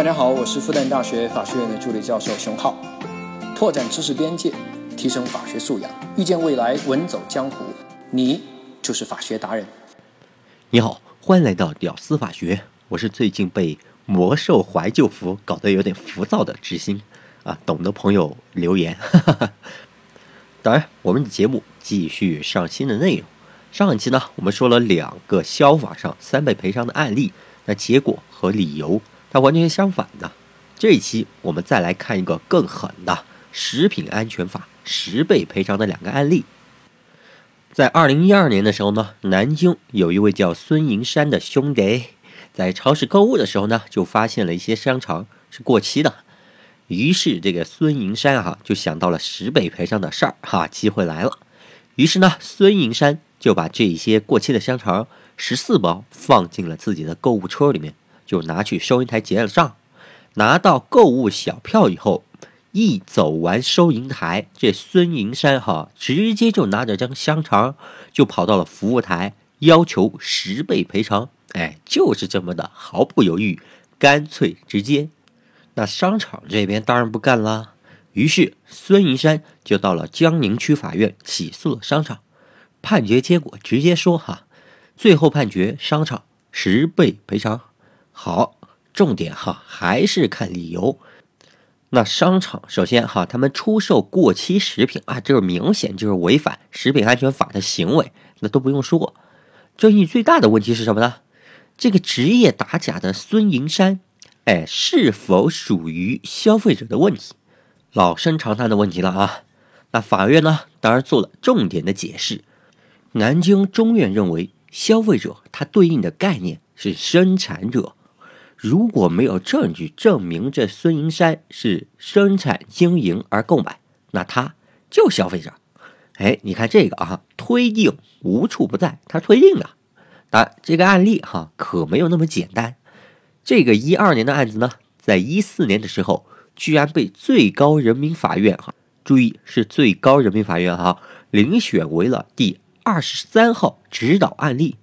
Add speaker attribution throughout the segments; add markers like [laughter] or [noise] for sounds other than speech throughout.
Speaker 1: 大家好，我是复旦大学法学院的助理教授熊浩，拓展知识边界，提升法学素养，遇见未来，稳走江湖。你就是法学达人。
Speaker 2: 你好，欢迎来到屌丝法学。我是最近被魔兽怀旧服搞得有点浮躁的知心啊，懂的朋友留言。[laughs] 当然，我们的节目继续上新的内容。上一期呢，我们说了两个消法上三倍赔偿的案例，那结果和理由。它完全相反的。这一期我们再来看一个更狠的食品安全法十倍赔偿的两个案例。在二零一二年的时候呢，南京有一位叫孙银山的兄弟，在超市购物的时候呢，就发现了一些香肠是过期的。于是这个孙银山哈就想到了十倍赔偿的事儿哈，机会来了。于是呢，孙银山就把这一些过期的香肠十四包放进了自己的购物车里面。就拿去收银台结了账，拿到购物小票以后，一走完收银台，这孙银山哈直接就拿着张香肠就跑到了服务台，要求十倍赔偿。哎，就是这么的毫不犹豫，干脆直接。那商场这边当然不干啦，于是孙银山就到了江宁区法院起诉了商场。判决结果直接说哈，最后判决商场十倍赔偿。好，重点哈还是看理由。那商场首先哈，他们出售过期食品啊，这是明显就是违反食品安全法的行为，那都不用说。争议最大的问题是什么呢？这个职业打假的孙银山，哎，是否属于消费者的问题？老生常谈的问题了啊。那法院呢，当然做了重点的解释。南京中院认为，消费者他对应的概念是生产者。如果没有证据证明这孙银山是生产经营而购买，那他就消费者。哎，你看这个啊，推定无处不在，他推定的。但这个案例哈可没有那么简单。这个一二年的案子呢，在一四年的时候，居然被最高人民法院哈，注意是最高人民法院哈，遴选为了第二十三号指导案例。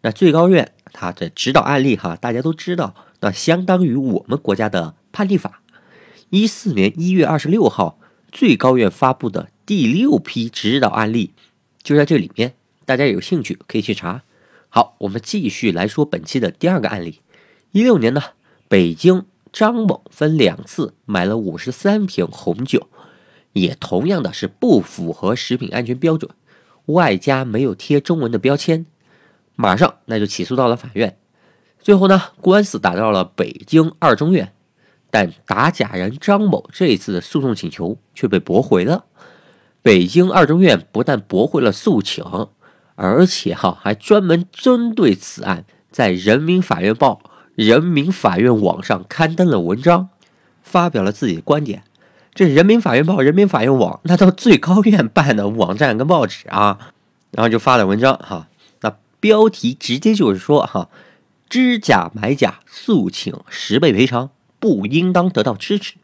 Speaker 2: 那最高院它的指导案例哈，大家都知道。那相当于我们国家的判例法，一四年一月二十六号，最高院发布的第六批指导案例就在这里面，大家有兴趣可以去查。好，我们继续来说本期的第二个案例。一六年呢，北京张某分两次买了五十三瓶红酒，也同样的是不符合食品安全标准，外加没有贴中文的标签，马上那就起诉到了法院。最后呢，官司打到了北京二中院，但打假人张某这一次的诉讼请求却被驳回了。北京二中院不但驳回了诉请，而且哈还专门针对此案，在人民法院报、人民法院网上刊登了文章，发表了自己的观点。这人民法院报、人民法院网，那都最高院办的网站跟报纸啊，然后就发了文章哈，那标题直接就是说哈。知假买假，诉请十倍赔偿，不应当得到支持。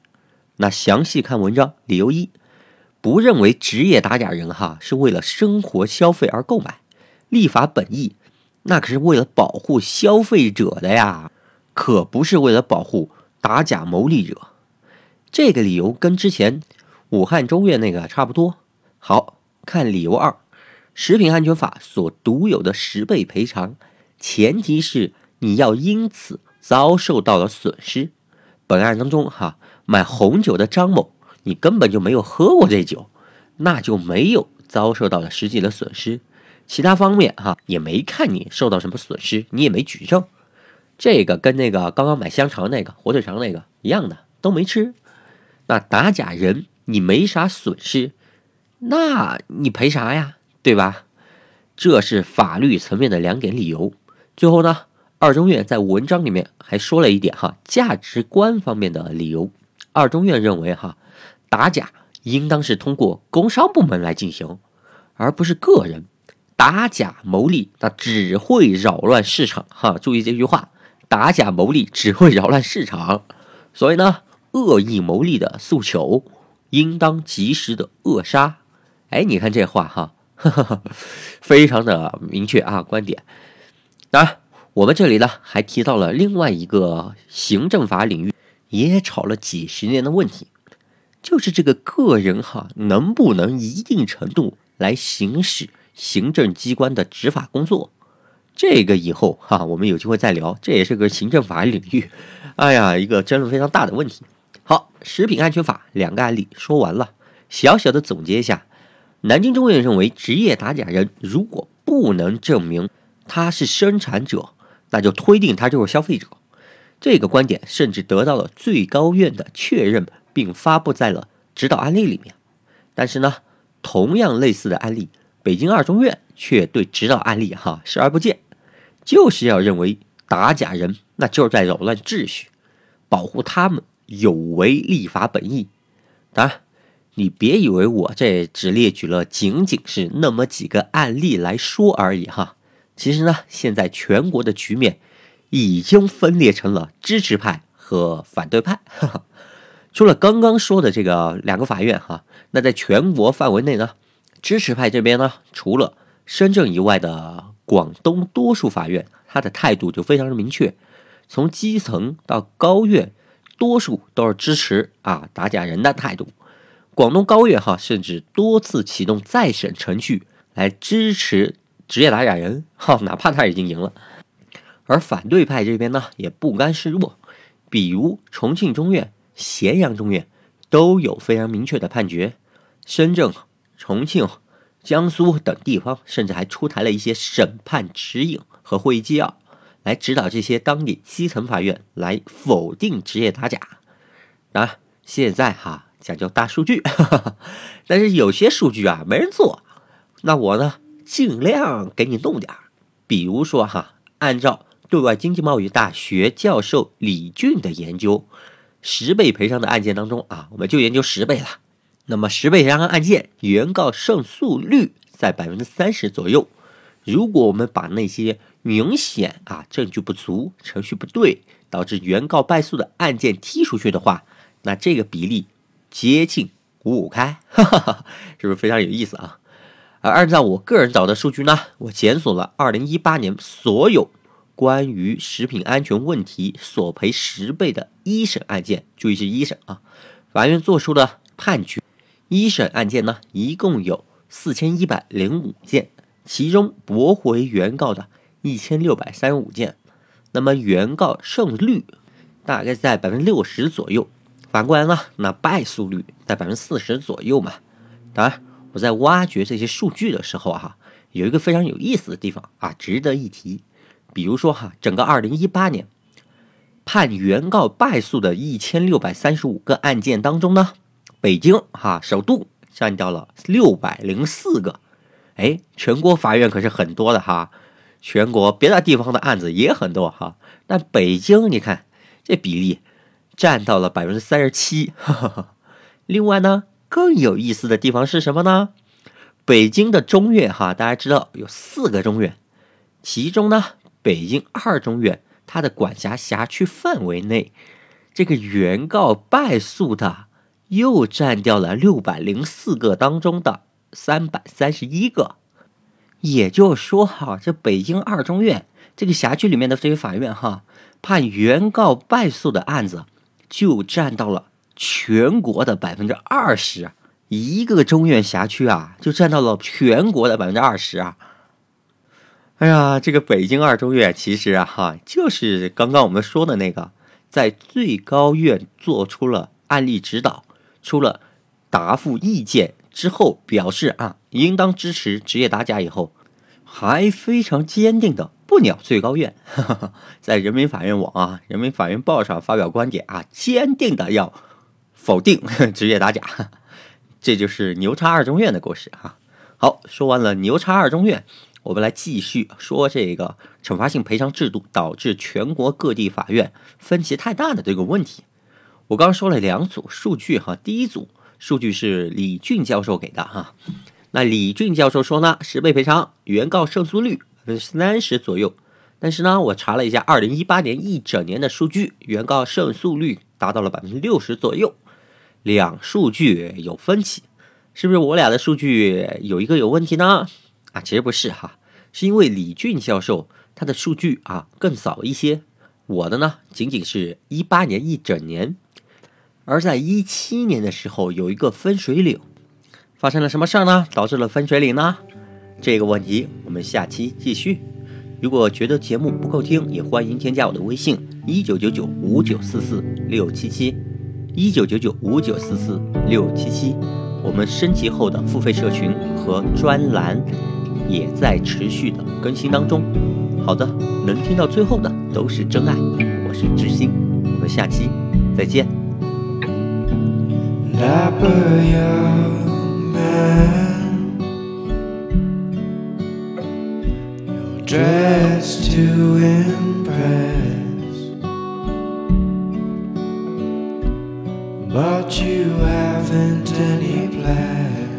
Speaker 2: 那详细看文章。理由一，不认为职业打假人哈是为了生活消费而购买，立法本意那可是为了保护消费者的呀，可不是为了保护打假牟利者。这个理由跟之前武汉中院那个差不多。好看理由二，食品安全法所独有的十倍赔偿，前提是。你要因此遭受到了损失。本案当中，哈，买红酒的张某，你根本就没有喝过这酒，那就没有遭受到了实际的损失。其他方面，哈，也没看你受到什么损失，你也没举证。这个跟那个刚刚买香肠那个火腿肠那个一样的，都没吃。那打假人你没啥损失，那你赔啥呀？对吧？这是法律层面的两点理由。最后呢？二中院在文章里面还说了一点哈，价值观方面的理由。二中院认为哈，打假应当是通过工商部门来进行，而不是个人打假牟利，那只会扰乱市场哈。注意这句话，打假牟利只会扰乱市场。所以呢，恶意牟利的诉求应当及时的扼杀。哎，你看这话哈，[laughs] 非常的明确啊，观点。当然。我们这里呢，还提到了另外一个行政法领域也吵了几十年的问题，就是这个个人哈能不能一定程度来行使行政机关的执法工作？这个以后哈我们有机会再聊，这也是个行政法领域，哎呀，一个争论非常大的问题。好，食品安全法两个案例说完了，小小的总结一下，南京中院认为，职业打假人如果不能证明他是生产者，那就推定他就是消费者。这个观点甚至得到了最高院的确认，并发布在了指导案例里面。但是呢，同样类似的案例，北京二中院却对指导案例哈视而不见，就是要认为打假人那就是在扰乱秩序，保护他们有违立法本意。当然，你别以为我这只列举了仅仅是那么几个案例来说而已哈。其实呢，现在全国的局面。已经分裂成了支持派和反对派。[laughs] 除了刚刚说的这个两个法院哈，那在全国范围内呢，支持派这边呢，除了深圳以外的广东多数法院，他的态度就非常的明确，从基层到高院，多数都是支持啊打假人的态度。广东高院哈，甚至多次启动再审程序来支持职业打假人哈，哪怕他已经赢了。而反对派这边呢，也不甘示弱，比如重庆中院、咸阳中院都有非常明确的判决。深圳、重庆、江苏等地方甚至还出台了一些审判指引和会议纪要，来指导这些当地基层法院来否定职业打假。啊，现在哈讲究大数据，[laughs] 但是有些数据啊没人做，那我呢尽量给你弄点儿。比如说哈，按照对外经济贸易大学教授李俊的研究，十倍赔偿的案件当中啊，我们就研究十倍了。那么十倍赔偿案件原告胜诉率在百分之三十左右。如果我们把那些明显啊证据不足、程序不对导致原告败诉的案件踢出去的话，那这个比例接近五五开，哈哈哈，是不是非常有意思啊？而按照我个人找的数据呢，我检索了二零一八年所有。关于食品安全问题索赔十倍的一审案件，注意是一审啊，法院作出的判决。一审案件呢，一共有四千一百零五件，其中驳回原告的一千六百三十五件，那么原告胜率大概在百分之六十左右。反过来呢，那败诉率在百分之四十左右嘛。当然，我在挖掘这些数据的时候哈，有一个非常有意思的地方啊，值得一提。比如说哈，整个二零一八年判原告败诉的一千六百三十五个案件当中呢，北京哈首都占掉了六百零四个。哎，全国法院可是很多的哈，全国别的地方的案子也很多哈，但北京你看这比例占到了百分之三十七。[laughs] 另外呢，更有意思的地方是什么呢？北京的中院哈，大家知道有四个中院，其中呢。北京二中院，它的管辖辖区范围内，这个原告败诉的又占掉了六百零四个当中的三百三十一个。也就是说，哈，这北京二中院这个辖区里面的这些法院，哈，判原告败诉的案子就占到了全国的百分之二十，一个中院辖区啊，就占到了全国的百分之二十啊。哎呀，这个北京二中院其实啊，哈，就是刚刚我们说的那个，在最高院做出了案例指导、出了答复意见之后，表示啊，应当支持职业打假以后，还非常坚定的不鸟最高院，[laughs] 在人民法院网啊、人民法院报上发表观点啊，坚定的要否定 [laughs] 职业打假，这就是牛叉二中院的故事哈。好，说完了牛叉二中院。我们来继续说这个惩罚性赔偿制度导致全国各地法院分歧太大的这个问题。我刚说了两组数据哈，第一组数据是李俊教授给的哈。那李俊教授说呢，十倍赔偿，原告胜诉率百分之三十左右。但是呢，我查了一下二零一八年一整年的数据，原告胜诉率达到了百分之六十左右。两数据有分歧，是不是我俩的数据有一个有问题呢？啊，其实不是哈，是因为李俊教授他的数据啊更早一些，我的呢，仅仅是一八年一整年。而在一七年的时候，有一个分水岭，发生了什么事儿呢？导致了分水岭呢？这个问题我们下期继续。如果觉得节目不够听，也欢迎添加我的微信：一九九九五九四四六七七，一九九九五九四四六七七。我们升级后的付费社群和专栏也在持续的更新当中。好的，能听到最后的都是真爱。我是知心，我们下期再见。dapper young man. You're dressed to impress, but you haven't any plan.